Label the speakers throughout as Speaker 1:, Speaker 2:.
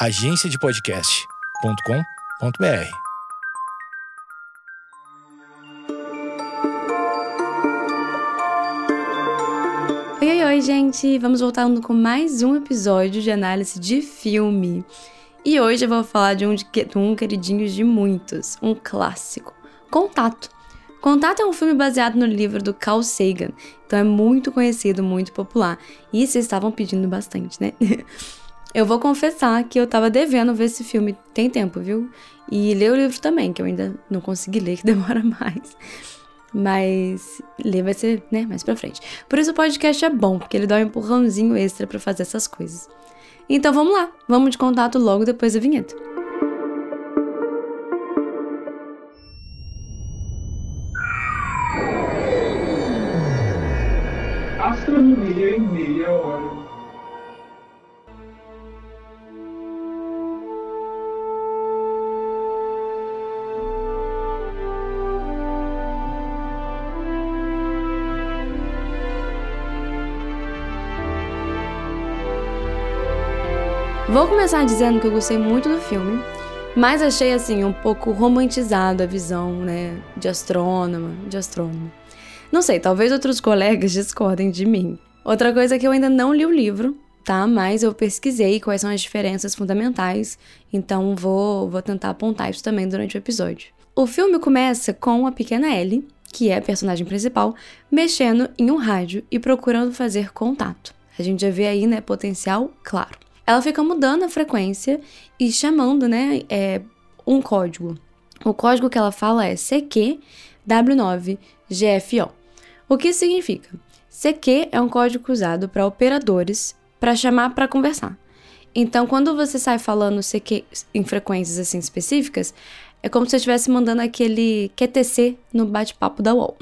Speaker 1: agenciadepodcast.com.br.
Speaker 2: Oi, oi, oi, gente! Vamos voltando com mais um episódio de análise de filme. E hoje eu vou falar de um, de um queridinho de muitos, um clássico, Contato. Contato é um filme baseado no livro do Carl Sagan, então é muito conhecido, muito popular. E vocês estavam pedindo bastante, né? Eu vou confessar que eu tava devendo ver esse filme tem tempo, viu? E ler o livro também, que eu ainda não consegui ler, que demora mais. Mas ler vai ser, né, mais pra frente. Por isso o podcast é bom, porque ele dá um empurrãozinho extra para fazer essas coisas. Então vamos lá, vamos de contato logo depois da vinheta.
Speaker 3: Astronomia em meia hora.
Speaker 2: Vou começar dizendo que eu gostei muito do filme, mas achei assim um pouco romantizado a visão, né, de astrônoma, de astrônomo. Não sei, talvez outros colegas discordem de mim. Outra coisa é que eu ainda não li o livro, tá? Mas eu pesquisei quais são as diferenças fundamentais, então vou, vou tentar apontar isso também durante o episódio. O filme começa com a pequena Ellie, que é a personagem principal, mexendo em um rádio e procurando fazer contato. A gente já vê aí, né, potencial claro ela fica mudando a frequência e chamando, né, é, um código. O código que ela fala é CQW9GFO. O que significa? CQ é um código usado para operadores para chamar para conversar. Então, quando você sai falando CQ em frequências assim específicas, é como se você estivesse mandando aquele QTC no bate-papo da UOL.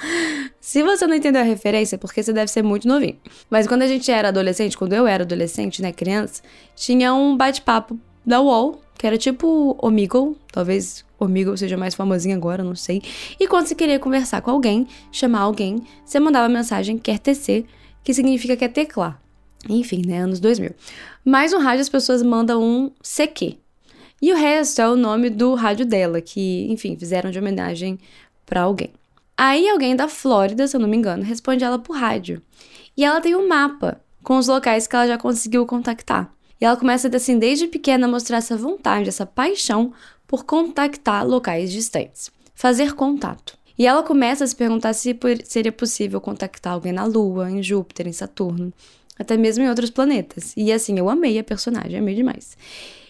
Speaker 2: se você não entendeu a referência, é porque você deve ser muito novinho. Mas quando a gente era adolescente, quando eu era adolescente, né, criança, tinha um bate-papo da UOL, que era tipo Omegle, talvez Omegle seja mais famosinho agora, não sei. E quando você queria conversar com alguém, chamar alguém, você mandava a mensagem QTC, que significa quer teclar. Enfim, né, anos 2000. Mas no rádio as pessoas mandam um CQ, e o resto é o nome do rádio dela, que, enfim, fizeram de homenagem para alguém. Aí alguém da Flórida, se eu não me engano, responde ela por rádio. E ela tem um mapa com os locais que ela já conseguiu contactar. E ela começa, assim, desde pequena a mostrar essa vontade, essa paixão por contactar locais distantes. Fazer contato. E ela começa a se perguntar se seria possível contactar alguém na Lua, em Júpiter, em Saturno, até mesmo em outros planetas. E assim, eu amei a personagem, amei demais.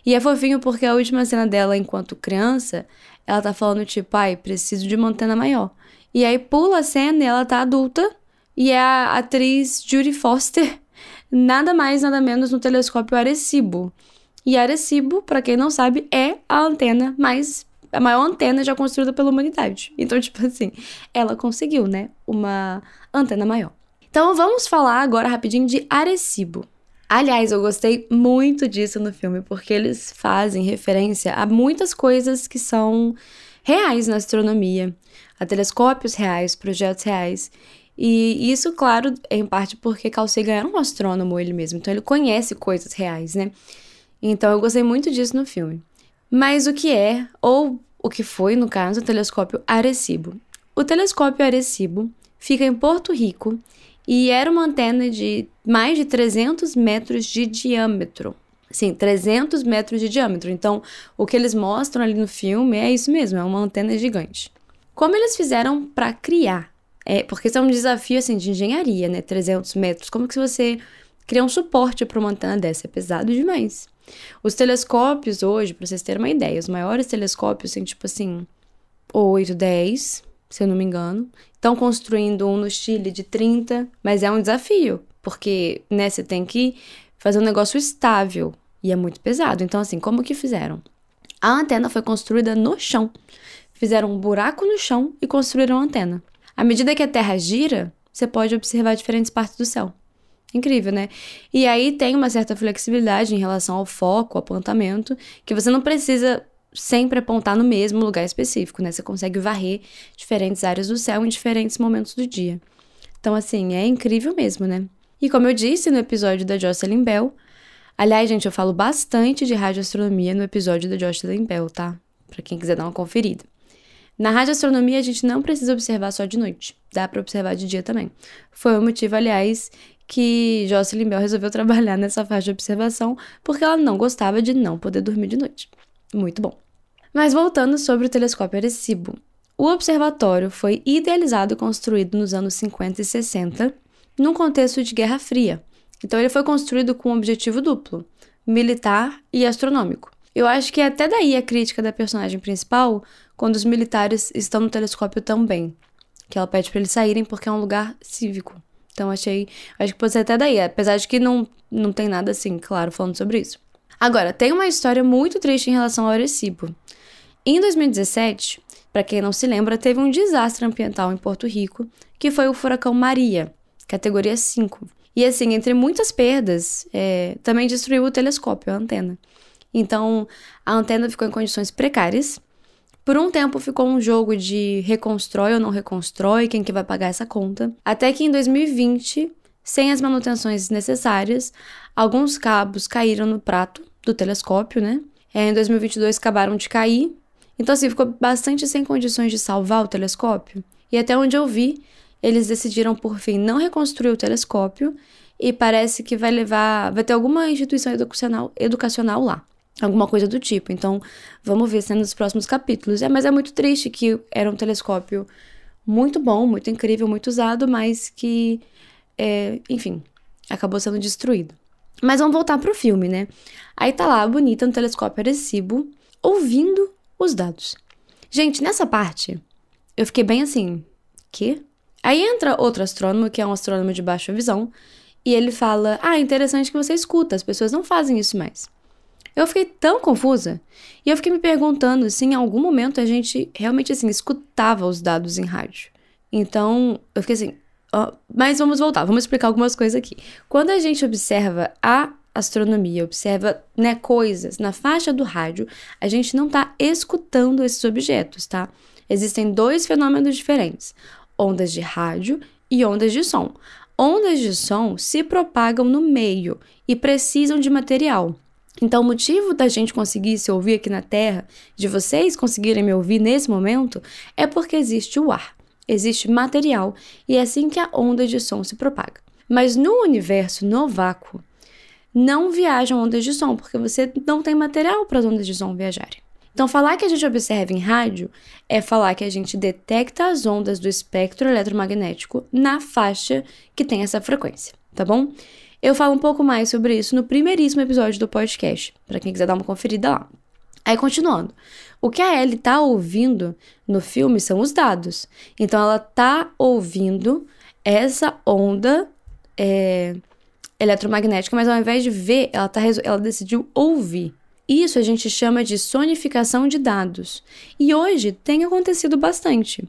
Speaker 2: E é fofinho porque a última cena dela, enquanto criança, ela tá falando, tipo, ai, preciso de uma antena maior. E aí pula a cena e ela tá adulta e é a atriz Judy Foster, nada mais, nada menos no telescópio Arecibo. E Arecibo, para quem não sabe, é a antena mais a maior antena já construída pela humanidade. Então, tipo assim, ela conseguiu, né, uma antena maior. Então, vamos falar agora rapidinho de Arecibo. Aliás, eu gostei muito disso no filme, porque eles fazem referência a muitas coisas que são reais na astronomia, a telescópios reais, projetos reais. E isso, claro, é em parte porque Carl Sagan era um astrônomo ele mesmo, então ele conhece coisas reais, né? Então eu gostei muito disso no filme. Mas o que é, ou o que foi, no caso, o telescópio Arecibo? O telescópio Arecibo fica em Porto Rico e era uma antena de mais de 300 metros de diâmetro. Sim, 300 metros de diâmetro. Então, o que eles mostram ali no filme é isso mesmo, é uma antena gigante. Como eles fizeram para criar? É, porque isso é um desafio assim de engenharia, né? 300 metros. Como que você cria um suporte para uma antena dessa? É pesado demais. Os telescópios hoje, para vocês terem uma ideia, os maiores telescópios têm tipo assim 8, 10, se eu não me engano. Estão construindo um no Chile de 30, mas é um desafio, porque, né, você tem que fazer um negócio estável e é muito pesado. Então, assim, como que fizeram? A antena foi construída no chão. Fizeram um buraco no chão e construíram a antena. À medida que a Terra gira, você pode observar diferentes partes do céu. Incrível, né? E aí tem uma certa flexibilidade em relação ao foco, ao apontamento, que você não precisa sempre apontar no mesmo lugar específico, né? Você consegue varrer diferentes áreas do céu em diferentes momentos do dia. Então, assim, é incrível mesmo, né? E como eu disse no episódio da Jocelyn Bell, Aliás, gente, eu falo bastante de radioastronomia no episódio do Jocelyn Bell, tá? Pra quem quiser dar uma conferida. Na radioastronomia, a gente não precisa observar só de noite. Dá para observar de dia também. Foi o motivo, aliás, que Jocelyn Bell resolveu trabalhar nessa faixa de observação, porque ela não gostava de não poder dormir de noite. Muito bom. Mas voltando sobre o telescópio Arecibo. O observatório foi idealizado e construído nos anos 50 e 60, num contexto de Guerra Fria. Então ele foi construído com um objetivo duplo, militar e astronômico. Eu acho que é até daí a crítica da personagem principal quando os militares estão no telescópio também, que ela pede para eles saírem porque é um lugar cívico. Então achei, acho que pode ser até daí, apesar de que não não tem nada assim, claro, falando sobre isso. Agora, tem uma história muito triste em relação ao Arecibo. Em 2017, para quem não se lembra, teve um desastre ambiental em Porto Rico, que foi o furacão Maria, categoria 5. E assim, entre muitas perdas, é, também destruiu o telescópio, a antena. Então, a antena ficou em condições precárias. Por um tempo ficou um jogo de reconstrói ou não reconstrói, quem que vai pagar essa conta. Até que em 2020, sem as manutenções necessárias, alguns cabos caíram no prato do telescópio, né? É, em 2022 acabaram de cair. Então, assim, ficou bastante sem condições de salvar o telescópio. E até onde eu vi, eles decidiram por fim não reconstruir o telescópio e parece que vai levar, vai ter alguma instituição educacional, educacional lá, alguma coisa do tipo. Então, vamos ver se é nos próximos capítulos. É, mas é muito triste que era um telescópio muito bom, muito incrível, muito usado, mas que, é, enfim, acabou sendo destruído. Mas vamos voltar pro filme, né? Aí tá lá, bonita, no telescópio Arecibo, ouvindo os dados. Gente, nessa parte, eu fiquei bem assim, que? Aí entra outro astrônomo, que é um astrônomo de baixa visão, e ele fala: Ah, interessante que você escuta, as pessoas não fazem isso mais. Eu fiquei tão confusa e eu fiquei me perguntando se em algum momento a gente realmente assim escutava os dados em rádio. Então, eu fiquei assim, mas vamos voltar, vamos explicar algumas coisas aqui. Quando a gente observa a astronomia, observa né, coisas na faixa do rádio, a gente não está escutando esses objetos, tá? Existem dois fenômenos diferentes ondas de rádio e ondas de som. Ondas de som se propagam no meio e precisam de material. Então, o motivo da gente conseguir se ouvir aqui na Terra, de vocês conseguirem me ouvir nesse momento, é porque existe o ar, existe material e é assim que a onda de som se propaga. Mas no universo, no vácuo, não viajam ondas de som, porque você não tem material para as ondas de som viajarem. Então, falar que a gente observa em rádio é falar que a gente detecta as ondas do espectro eletromagnético na faixa que tem essa frequência, tá bom? Eu falo um pouco mais sobre isso no primeiríssimo episódio do podcast, para quem quiser dar uma conferida lá. Aí, continuando. O que a Ellie tá ouvindo no filme são os dados. Então, ela tá ouvindo essa onda é, eletromagnética, mas ao invés de ver, ela, tá, ela decidiu ouvir. Isso a gente chama de sonificação de dados. E hoje tem acontecido bastante.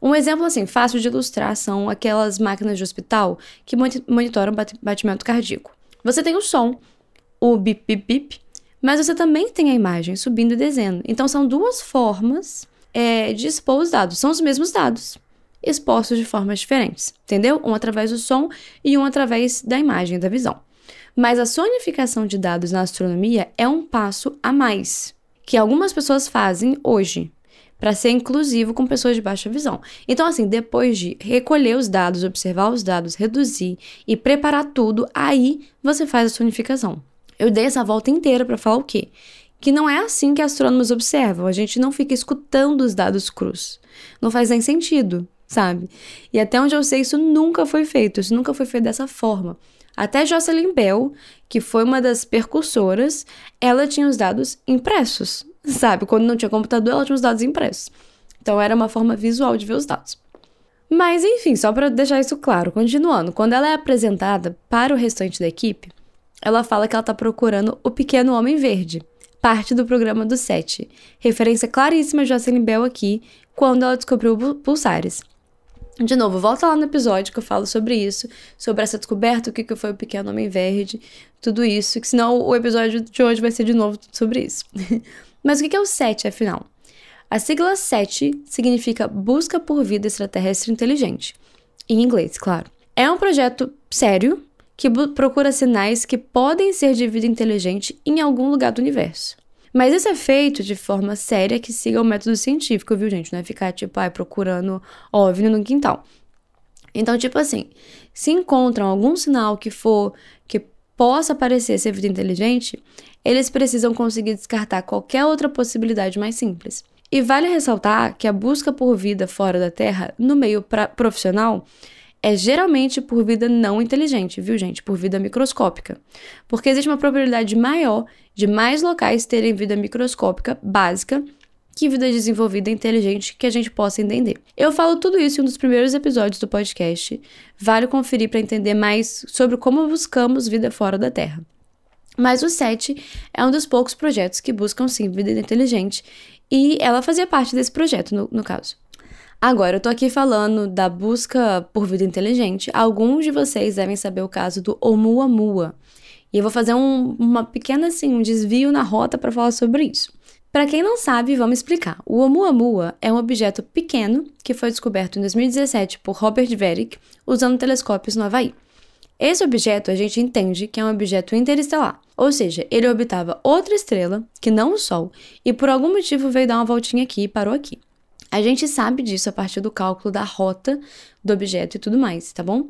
Speaker 2: Um exemplo assim, fácil de ilustrar são aquelas máquinas de hospital que monitoram batimento cardíaco. Você tem o som, o bip bip bip, mas você também tem a imagem subindo e descendo. Então são duas formas é, de expor os dados. São os mesmos dados, expostos de formas diferentes, entendeu? Um através do som e um através da imagem, da visão. Mas a sonificação de dados na astronomia é um passo a mais, que algumas pessoas fazem hoje, para ser inclusivo com pessoas de baixa visão. Então, assim, depois de recolher os dados, observar os dados, reduzir e preparar tudo, aí você faz a sonificação. Eu dei essa volta inteira para falar o quê? Que não é assim que astrônomos observam, a gente não fica escutando os dados crus. Não faz nem sentido, sabe? E até onde eu sei, isso nunca foi feito, isso nunca foi feito dessa forma. Até Jocelyn Bell, que foi uma das percursoras, ela tinha os dados impressos, sabe? Quando não tinha computador, ela tinha os dados impressos. Então era uma forma visual de ver os dados. Mas enfim, só para deixar isso claro, continuando, quando ela é apresentada para o restante da equipe, ela fala que ela está procurando o pequeno homem verde, parte do programa do SET. Referência claríssima de Jocelyn Bell aqui, quando ela descobriu pulsares. De novo, volta lá no episódio que eu falo sobre isso, sobre essa descoberta, o que, que foi o Pequeno Homem Verde, tudo isso, que senão o episódio de hoje vai ser de novo sobre isso. Mas o que é o SET, afinal? A sigla SET significa Busca por Vida Extraterrestre Inteligente, em inglês, claro. É um projeto sério que procura sinais que podem ser de vida inteligente em algum lugar do universo. Mas isso é feito de forma séria que siga o método científico, viu, gente? Não é ficar, tipo, ai, procurando OVNI no quintal. Então, tipo assim, se encontram algum sinal que for que possa parecer ser vida inteligente, eles precisam conseguir descartar qualquer outra possibilidade mais simples. E vale ressaltar que a busca por vida fora da Terra, no meio profissional, é geralmente por vida não inteligente, viu, gente? Por vida microscópica. Porque existe uma probabilidade maior de mais locais terem vida microscópica básica que vida desenvolvida inteligente que a gente possa entender. Eu falo tudo isso em um dos primeiros episódios do podcast. Vale conferir para entender mais sobre como buscamos vida fora da Terra. Mas o SET é um dos poucos projetos que buscam sim vida inteligente e ela fazia parte desse projeto, no, no caso. Agora, eu tô aqui falando da busca por vida inteligente. Alguns de vocês devem saber o caso do Oumuamua. E eu vou fazer um, uma pequena, assim, um desvio na rota para falar sobre isso. Para quem não sabe, vamos explicar. O Oumuamua é um objeto pequeno que foi descoberto em 2017 por Robert Verick usando telescópios no Havaí. Esse objeto a gente entende que é um objeto interestelar, ou seja, ele orbitava outra estrela, que não o Sol, e por algum motivo veio dar uma voltinha aqui e parou aqui. A gente sabe disso a partir do cálculo da rota do objeto e tudo mais, tá bom?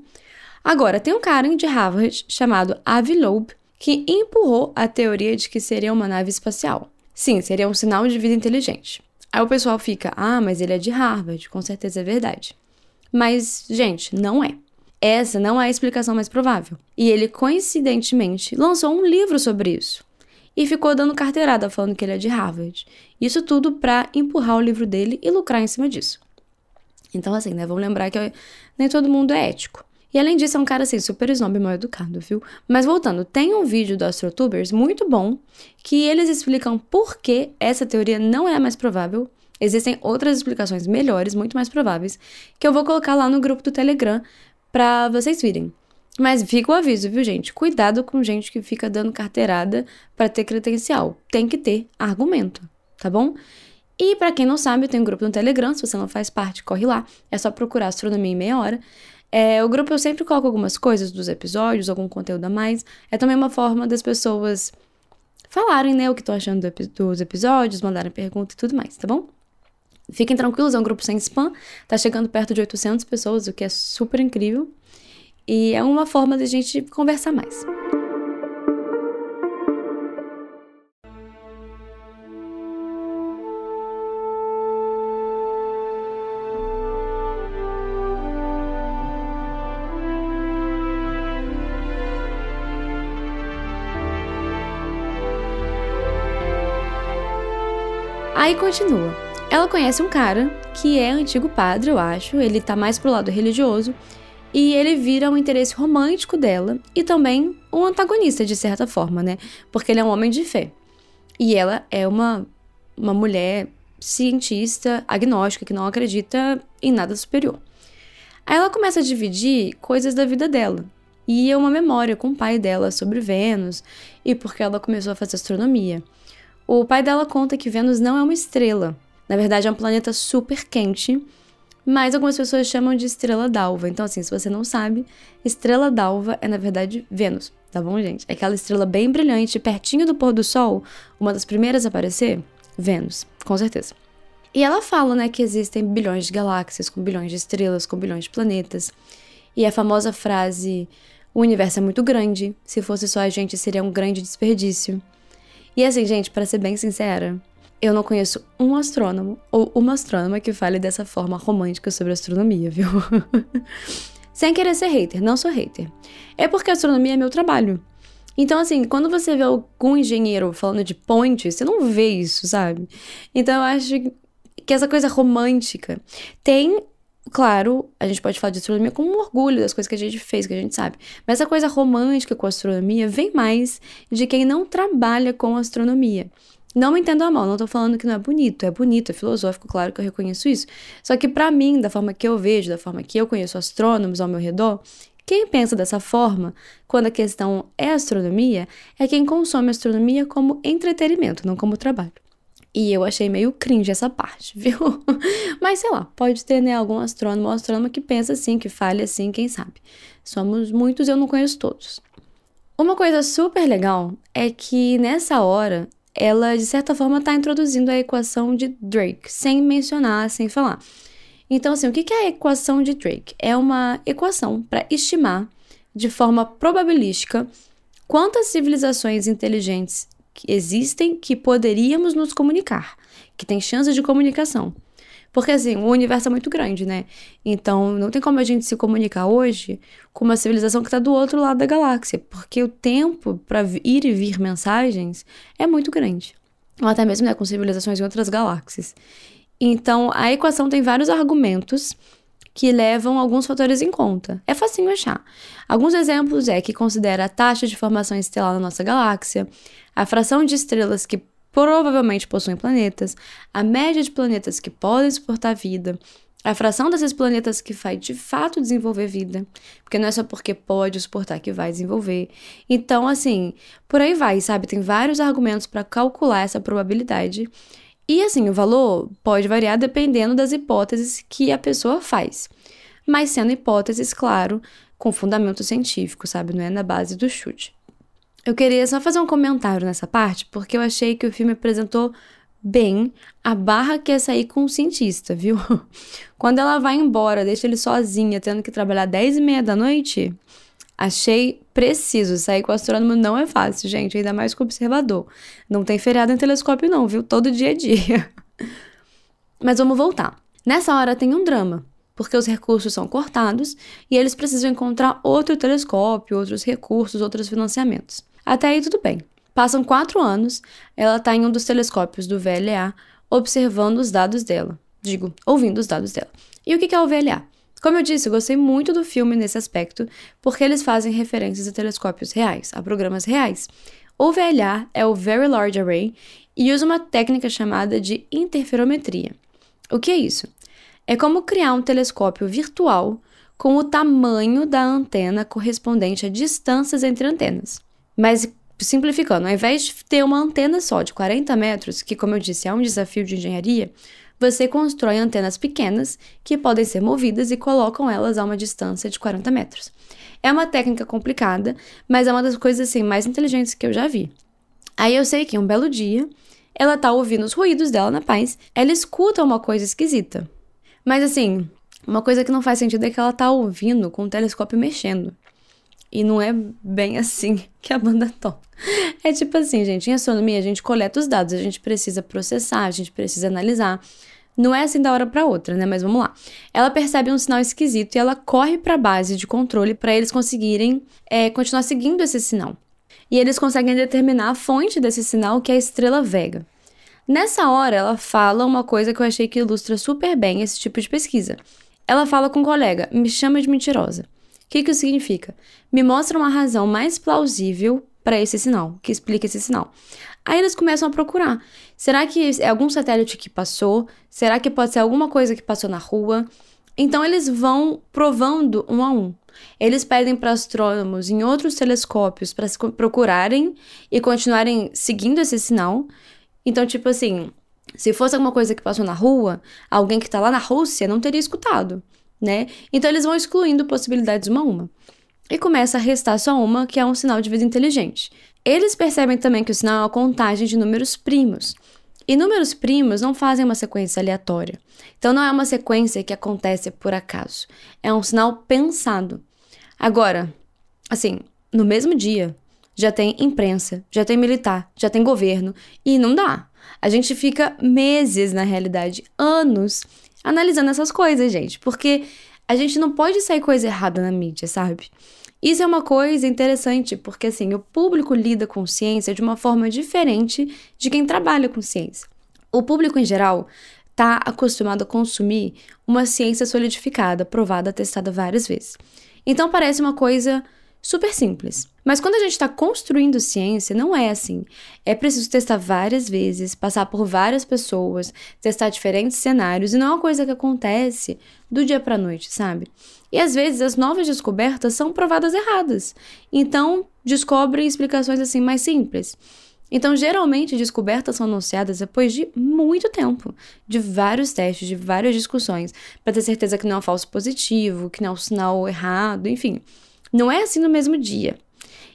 Speaker 2: Agora, tem um cara de Harvard chamado Avi Loeb que empurrou a teoria de que seria uma nave espacial. Sim, seria um sinal de vida inteligente. Aí o pessoal fica, ah, mas ele é de Harvard, com certeza é verdade. Mas, gente, não é. Essa não é a explicação mais provável. E ele, coincidentemente, lançou um livro sobre isso. E ficou dando carteirada falando que ele é de Harvard. Isso tudo para empurrar o livro dele e lucrar em cima disso. Então, assim, né? Vamos lembrar que nem todo mundo é ético. E além disso, é um cara assim, super snob mal educado, viu? Mas voltando, tem um vídeo do AstroTubers muito bom que eles explicam por que essa teoria não é a mais provável. Existem outras explicações melhores, muito mais prováveis, que eu vou colocar lá no grupo do Telegram para vocês virem. Mas fica o aviso, viu, gente? Cuidado com gente que fica dando carteirada para ter credencial. Tem que ter argumento, tá bom? E para quem não sabe, eu tenho um grupo no Telegram, se você não faz parte, corre lá. É só procurar Astronomia em Meia Hora. É, o grupo eu sempre coloco algumas coisas dos episódios, algum conteúdo a mais. É também uma forma das pessoas falarem, né, o que estão achando do, dos episódios, mandarem pergunta e tudo mais, tá bom? Fiquem tranquilos, é um grupo sem spam, tá chegando perto de 800 pessoas, o que é super incrível. E é uma forma de a gente conversar mais. Aí continua. Ela conhece um cara que é antigo padre, eu acho, ele tá mais pro lado religioso, e ele vira um interesse romântico dela e também um antagonista, de certa forma, né? Porque ele é um homem de fé. E ela é uma, uma mulher cientista, agnóstica, que não acredita em nada superior. Aí ela começa a dividir coisas da vida dela. E é uma memória com o pai dela sobre Vênus e porque ela começou a fazer astronomia. O pai dela conta que Vênus não é uma estrela. Na verdade, é um planeta super quente, mas algumas pessoas chamam de estrela d'alva. Então, assim, se você não sabe, estrela d'alva é, na verdade, Vênus, tá bom, gente? É aquela estrela bem brilhante, pertinho do pôr do sol, uma das primeiras a aparecer, Vênus, com certeza. E ela fala, né, que existem bilhões de galáxias, com bilhões de estrelas, com bilhões de planetas. E a famosa frase: o universo é muito grande, se fosse só a gente seria um grande desperdício. E assim, gente, para ser bem sincera, eu não conheço um astrônomo ou uma astrônoma que fale dessa forma romântica sobre astronomia, viu? Sem querer ser hater, não sou hater. É porque astronomia é meu trabalho. Então, assim, quando você vê algum engenheiro falando de point, você não vê isso, sabe? Então, eu acho que essa coisa romântica tem Claro, a gente pode falar de astronomia com um orgulho das coisas que a gente fez, que a gente sabe. Mas essa coisa romântica com a astronomia vem mais de quem não trabalha com astronomia. Não me entendam a mal, não tô falando que não é bonito, é bonito, é filosófico, claro que eu reconheço isso. Só que para mim, da forma que eu vejo, da forma que eu conheço astrônomos ao meu redor, quem pensa dessa forma, quando a questão é astronomia, é quem consome astronomia como entretenimento, não como trabalho. E eu achei meio cringe essa parte, viu? Mas sei lá, pode ter né, algum astrônomo ou astrônoma que pensa assim, que fale assim, quem sabe. Somos muitos eu não conheço todos. Uma coisa super legal é que nessa hora ela de certa forma está introduzindo a equação de Drake, sem mencionar, sem falar. Então, assim, o que é a equação de Drake? É uma equação para estimar de forma probabilística quantas civilizações inteligentes existem que poderíamos nos comunicar, que tem chance de comunicação. Porque assim, o universo é muito grande, né? Então, não tem como a gente se comunicar hoje com uma civilização que está do outro lado da galáxia, porque o tempo para ir e vir mensagens é muito grande. Ou até mesmo né, com civilizações em outras galáxias. Então, a equação tem vários argumentos que levam alguns fatores em conta. É facinho achar. Alguns exemplos é que considera a taxa de formação estelar na nossa galáxia, a fração de estrelas que provavelmente possuem planetas, a média de planetas que podem suportar vida, a fração desses planetas que vai de fato desenvolver vida, porque não é só porque pode suportar que vai desenvolver. Então, assim, por aí vai, sabe? Tem vários argumentos para calcular essa probabilidade. E assim, o valor pode variar dependendo das hipóteses que a pessoa faz. Mas sendo hipóteses, claro, com fundamento científico, sabe? Não é na base do chute. Eu queria só fazer um comentário nessa parte, porque eu achei que o filme apresentou bem a barra que é sair com o cientista, viu? Quando ela vai embora, deixa ele sozinha, tendo que trabalhar 10 e meia da noite, achei preciso. Sair com o astrônomo não é fácil, gente, ainda mais com observador. Não tem feriado em telescópio, não, viu? Todo dia é dia. Mas vamos voltar. Nessa hora tem um drama, porque os recursos são cortados e eles precisam encontrar outro telescópio, outros recursos, outros financiamentos. Até aí tudo bem. Passam quatro anos, ela está em um dos telescópios do VLA, observando os dados dela. Digo, ouvindo os dados dela. E o que é o VLA? Como eu disse, eu gostei muito do filme nesse aspecto, porque eles fazem referências a telescópios reais, a programas reais. O VLA é o Very Large Array e usa uma técnica chamada de interferometria. O que é isso? É como criar um telescópio virtual com o tamanho da antena correspondente a distâncias entre antenas. Mas simplificando, ao invés de ter uma antena só de 40 metros, que como eu disse é um desafio de engenharia, você constrói antenas pequenas que podem ser movidas e colocam elas a uma distância de 40 metros. É uma técnica complicada, mas é uma das coisas assim mais inteligentes que eu já vi. Aí eu sei que um belo dia, ela tá ouvindo os ruídos dela na paz, ela escuta uma coisa esquisita. Mas assim, uma coisa que não faz sentido é que ela tá ouvindo com o telescópio mexendo. E não é bem assim que a banda toca. É tipo assim, gente, em astronomia a gente coleta os dados, a gente precisa processar, a gente precisa analisar. Não é assim da hora para outra, né? Mas vamos lá. Ela percebe um sinal esquisito e ela corre para a base de controle para eles conseguirem é, continuar seguindo esse sinal. E eles conseguem determinar a fonte desse sinal, que é a estrela Vega. Nessa hora, ela fala uma coisa que eu achei que ilustra super bem esse tipo de pesquisa. Ela fala com um colega: me chama de mentirosa que, que isso significa? Me mostra uma razão mais plausível para esse sinal, que explica esse sinal. Aí eles começam a procurar. Será que é algum satélite que passou? Será que pode ser alguma coisa que passou na rua? Então eles vão provando um a um. Eles pedem para astrônomos em outros telescópios para procurarem e continuarem seguindo esse sinal. Então, tipo assim, se fosse alguma coisa que passou na rua, alguém que está lá na Rússia não teria escutado né? Então eles vão excluindo possibilidades uma a uma. E começa a restar só uma, que é um sinal de vida inteligente. Eles percebem também que o sinal é uma contagem de números primos. E números primos não fazem uma sequência aleatória. Então não é uma sequência que acontece por acaso. É um sinal pensado. Agora, assim, no mesmo dia, já tem imprensa, já tem militar, já tem governo, e não dá. A gente fica meses, na realidade, anos, analisando essas coisas, gente, porque a gente não pode sair coisa errada na mídia, sabe? Isso é uma coisa interessante, porque assim, o público lida com ciência de uma forma diferente de quem trabalha com ciência. O público em geral está acostumado a consumir uma ciência solidificada, provada, testada várias vezes. Então parece uma coisa super simples. Mas quando a gente está construindo ciência, não é assim. É preciso testar várias vezes, passar por várias pessoas, testar diferentes cenários, e não é uma coisa que acontece do dia para noite, sabe? E às vezes as novas descobertas são provadas erradas. Então, descobrem explicações assim mais simples. Então, geralmente, descobertas são anunciadas depois de muito tempo, de vários testes, de várias discussões, para ter certeza que não é um falso positivo, que não é um sinal errado, enfim. Não é assim no mesmo dia.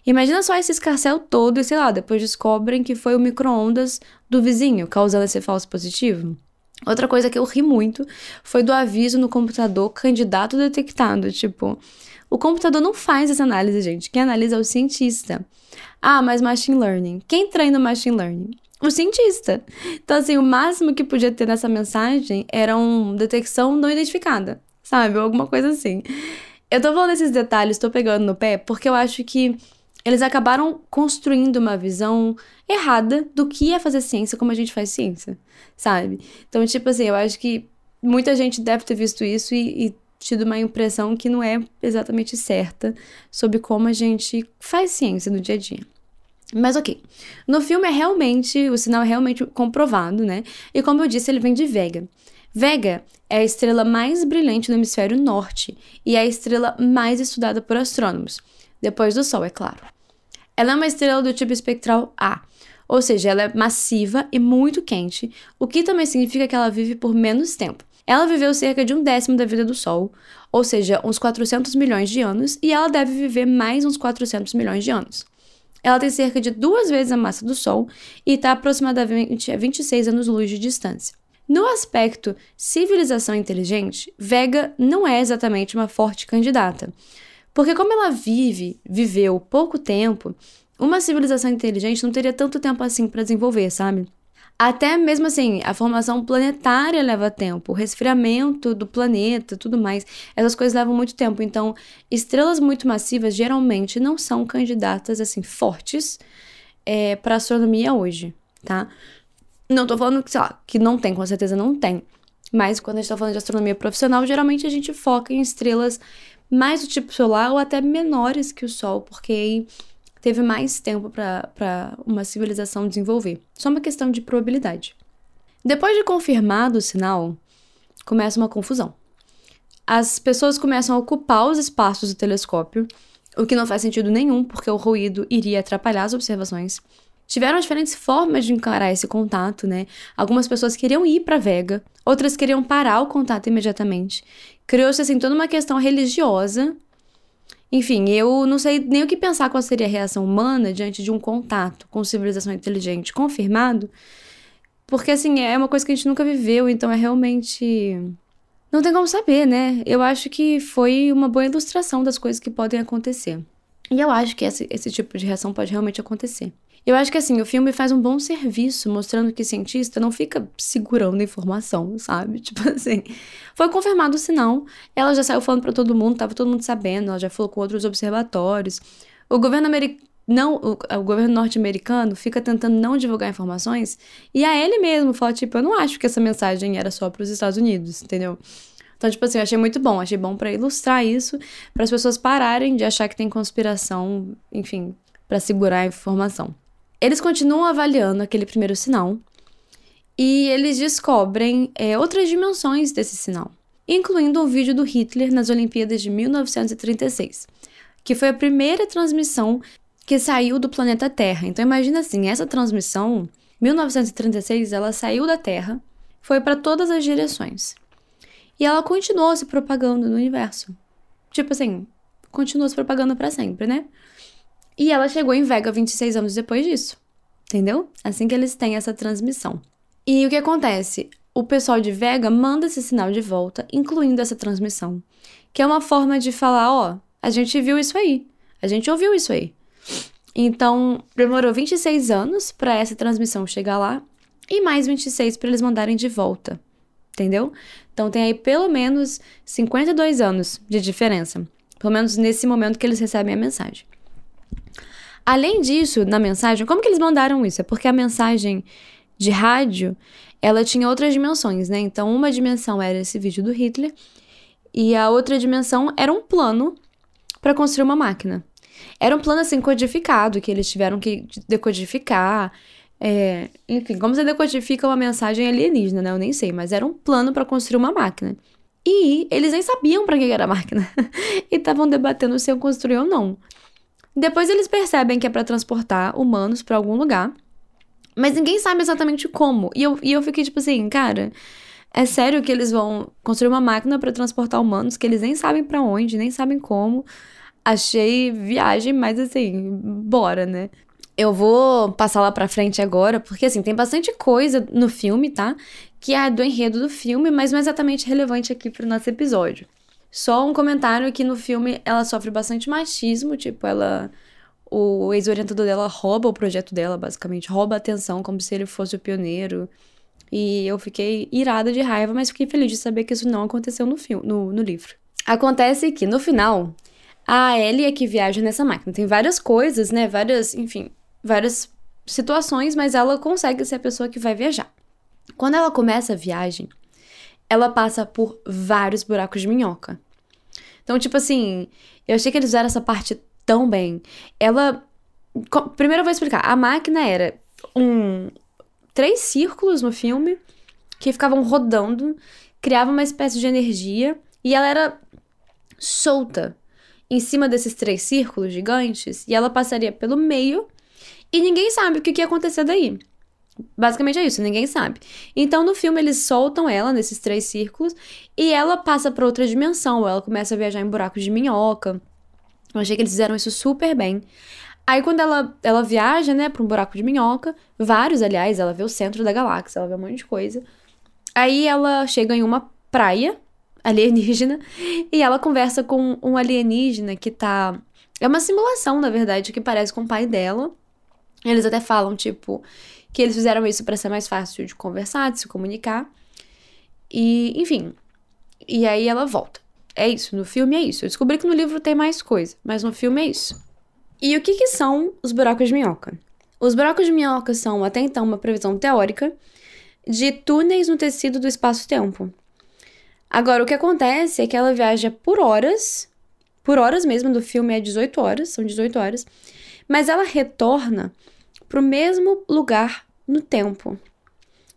Speaker 2: Imagina só esse escarcel todo e, sei lá, depois descobrem que foi o micro-ondas do vizinho causando esse falso positivo. Outra coisa que eu ri muito foi do aviso no computador candidato detectado. Tipo, o computador não faz essa análise, gente. Quem analisa é o cientista. Ah, mas machine learning. Quem treina machine learning? O cientista. Então, assim, o máximo que podia ter nessa mensagem era uma detecção não identificada, sabe? Alguma coisa assim. Eu tô falando esses detalhes, tô pegando no pé, porque eu acho que eles acabaram construindo uma visão errada do que é fazer ciência como a gente faz ciência, sabe? Então, tipo assim, eu acho que muita gente deve ter visto isso e, e tido uma impressão que não é exatamente certa sobre como a gente faz ciência no dia a dia. Mas ok. No filme é realmente, o sinal é realmente comprovado, né? E como eu disse, ele vem de Vega. Vega é a estrela mais brilhante no hemisfério norte e é a estrela mais estudada por astrônomos, depois do Sol, é claro. Ela é uma estrela do tipo espectral A, ou seja, ela é massiva e muito quente, o que também significa que ela vive por menos tempo. Ela viveu cerca de um décimo da vida do Sol, ou seja, uns 400 milhões de anos, e ela deve viver mais uns 400 milhões de anos. Ela tem cerca de duas vezes a massa do Sol e está aproximadamente a 26 anos-luz de distância. No aspecto civilização inteligente, Vega não é exatamente uma forte candidata, porque como ela vive, viveu pouco tempo, uma civilização inteligente não teria tanto tempo assim para desenvolver, sabe? Até mesmo assim, a formação planetária leva tempo, o resfriamento do planeta, tudo mais. Essas coisas levam muito tempo. Então, estrelas muito massivas geralmente não são candidatas assim fortes é, para astronomia hoje, tá? Não tô falando que, sei lá, que não tem, com certeza não tem. Mas quando a gente tá falando de astronomia profissional, geralmente a gente foca em estrelas mais do tipo solar ou até menores que o Sol, porque aí teve mais tempo para uma civilização desenvolver. Só uma questão de probabilidade. Depois de confirmado o sinal, começa uma confusão. As pessoas começam a ocupar os espaços do telescópio, o que não faz sentido nenhum, porque o ruído iria atrapalhar as observações. Tiveram diferentes formas de encarar esse contato, né? Algumas pessoas queriam ir para Vega, outras queriam parar o contato imediatamente. Criou-se assim toda uma questão religiosa enfim, eu não sei nem o que pensar qual seria a reação humana diante de um contato com civilização inteligente confirmado, porque assim, é uma coisa que a gente nunca viveu, então é realmente. Não tem como saber, né? Eu acho que foi uma boa ilustração das coisas que podem acontecer. E eu acho que esse, esse tipo de reação pode realmente acontecer. Eu acho que assim, o filme faz um bom serviço mostrando que cientista não fica segurando informação, sabe? Tipo assim, foi confirmado o sinal, ela já saiu falando para todo mundo, tava todo mundo sabendo, ela já falou com outros observatórios. O governo americano não, o, o, governo norte-americano fica tentando não divulgar informações e a ele mesmo fala tipo, eu não acho que essa mensagem era só para os Estados Unidos, entendeu? Então, tipo assim, eu achei muito bom, achei bom para ilustrar isso, para as pessoas pararem de achar que tem conspiração, enfim, para segurar a informação. Eles continuam avaliando aquele primeiro sinal e eles descobrem é, outras dimensões desse sinal, incluindo um vídeo do Hitler nas Olimpíadas de 1936, que foi a primeira transmissão que saiu do planeta Terra. Então imagina assim, essa transmissão, 1936, ela saiu da Terra, foi para todas as direções. E ela continuou se propagando no universo. Tipo assim, continuou se propagando para sempre, né? E ela chegou em Vega 26 anos depois disso. Entendeu? Assim que eles têm essa transmissão. E o que acontece? O pessoal de Vega manda esse sinal de volta, incluindo essa transmissão. Que é uma forma de falar: ó, a gente viu isso aí. A gente ouviu isso aí. Então, demorou 26 anos para essa transmissão chegar lá e mais 26 para eles mandarem de volta. Entendeu? Então tem aí pelo menos 52 anos de diferença. Pelo menos nesse momento que eles recebem a mensagem. Além disso, na mensagem, como que eles mandaram isso? É porque a mensagem de rádio, ela tinha outras dimensões, né? Então, uma dimensão era esse vídeo do Hitler e a outra dimensão era um plano para construir uma máquina. Era um plano assim codificado que eles tiveram que decodificar. É, enfim, como você decodifica uma mensagem alienígena, né? Eu nem sei, mas era um plano para construir uma máquina. E eles nem sabiam para que era a máquina e estavam debatendo se iam construir ou não. Depois eles percebem que é para transportar humanos para algum lugar. Mas ninguém sabe exatamente como. E eu, e eu fiquei tipo assim, cara, é sério que eles vão construir uma máquina para transportar humanos que eles nem sabem para onde, nem sabem como. Achei viagem, mas assim, bora, né? Eu vou passar lá pra frente agora, porque assim, tem bastante coisa no filme, tá? Que é do enredo do filme, mas não é exatamente relevante aqui pro nosso episódio. Só um comentário que no filme ela sofre bastante machismo, tipo, ela. O ex-orientador dela rouba o projeto dela, basicamente, rouba a atenção, como se ele fosse o pioneiro. E eu fiquei irada de raiva, mas fiquei feliz de saber que isso não aconteceu no filme, no, no livro. Acontece que, no final, a Ellie é que viaja nessa máquina. Tem várias coisas, né? Várias, enfim, várias situações, mas ela consegue ser a pessoa que vai viajar. Quando ela começa a viagem, ela passa por vários buracos de minhoca. Então, tipo assim, eu achei que eles fizeram essa parte tão bem. Ela. Primeiro eu vou explicar. A máquina era um. Três círculos no filme que ficavam rodando, criava uma espécie de energia e ela era solta em cima desses três círculos gigantes e ela passaria pelo meio e ninguém sabe o que ia acontecer daí. Basicamente é isso, ninguém sabe. Então no filme eles soltam ela nesses três círculos e ela passa para outra dimensão, ela começa a viajar em buracos de minhoca. Eu achei que eles fizeram isso super bem. Aí quando ela, ela viaja, né, para um buraco de minhoca, vários, aliás, ela vê o centro da galáxia, ela vê um monte de coisa. Aí ela chega em uma praia alienígena e ela conversa com um alienígena que tá. É uma simulação, na verdade, que parece com o pai dela. Eles até falam, tipo, que eles fizeram isso para ser mais fácil de conversar, de se comunicar. E, enfim. E aí ela volta. É isso, no filme é isso. Eu descobri que no livro tem mais coisa, mas no filme é isso. E o que, que são os buracos de minhoca? Os buracos de minhoca são, até então, uma previsão teórica de túneis no tecido do espaço-tempo. Agora, o que acontece é que ela viaja por horas, por horas mesmo, do filme é 18 horas, são 18 horas, mas ela retorna para o mesmo lugar no tempo.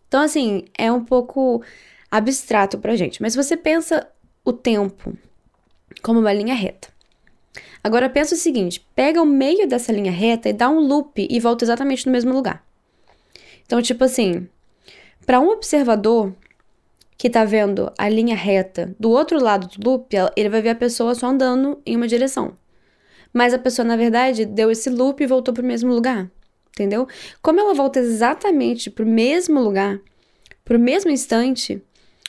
Speaker 2: Então, assim, é um pouco abstrato pra gente, mas você pensa o tempo como uma linha reta. Agora pensa o seguinte: pega o meio dessa linha reta e dá um loop e volta exatamente no mesmo lugar. Então, tipo assim, para um observador que tá vendo a linha reta do outro lado do loop, ele vai ver a pessoa só andando em uma direção. Mas a pessoa, na verdade, deu esse loop e voltou pro mesmo lugar entendeu? Como ela volta exatamente pro mesmo lugar, pro mesmo instante,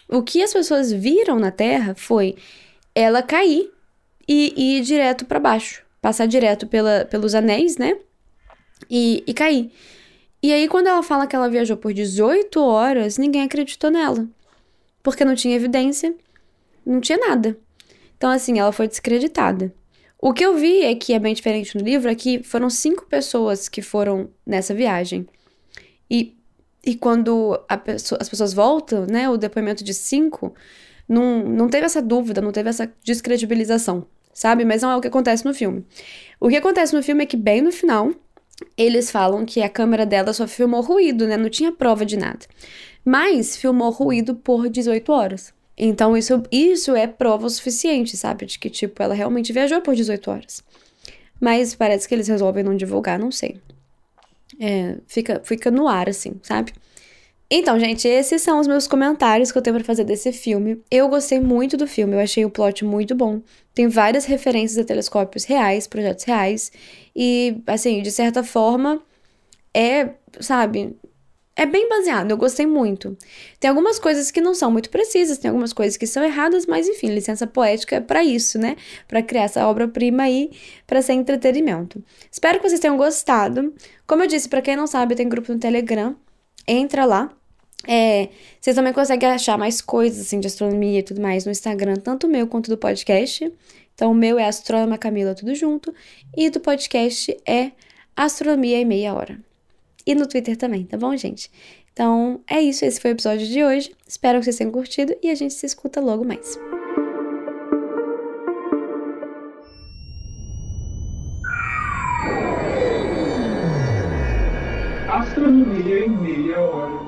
Speaker 2: o que as pessoas viram na Terra foi ela cair e, ir direto para baixo, passar direto pela, pelos anéis, né? E, e cair. E aí, quando ela fala que ela viajou por 18 horas, ninguém acreditou nela. Porque não tinha evidência, não tinha nada. Então, assim, ela foi descreditada. O que eu vi é que é bem diferente no livro, é que foram cinco pessoas que foram nessa viagem. E, e quando pessoa, as pessoas voltam, né, o depoimento de cinco, não, não teve essa dúvida, não teve essa descredibilização, sabe? Mas não é o que acontece no filme. O que acontece no filme é que, bem no final, eles falam que a câmera dela só filmou ruído, né? Não tinha prova de nada. Mas filmou ruído por 18 horas. Então, isso, isso é prova o suficiente, sabe? De que, tipo, ela realmente viajou por 18 horas. Mas parece que eles resolvem não divulgar, não sei. É, fica, fica no ar, assim, sabe? Então, gente, esses são os meus comentários que eu tenho para fazer desse filme. Eu gostei muito do filme, eu achei o plot muito bom. Tem várias referências a telescópios reais, projetos reais. E, assim, de certa forma, é, sabe, é bem baseado, eu gostei muito. Tem algumas coisas que não são muito precisas, tem algumas coisas que são erradas, mas enfim, licença poética é para isso, né? Para criar essa obra-prima aí, para ser entretenimento. Espero que vocês tenham gostado. Como eu disse, para quem não sabe, tem grupo no Telegram, entra lá. É, vocês também conseguem achar mais coisas assim de astronomia e tudo mais no Instagram, tanto o meu quanto do podcast. Então, o meu é Astrônoma Camila, tudo junto, e do podcast é Astronomia em Meia Hora e no Twitter também, tá bom, gente? Então é isso, esse foi o episódio de hoje. Espero que vocês tenham curtido e a gente se escuta logo mais.
Speaker 3: Astronomia em meia hora.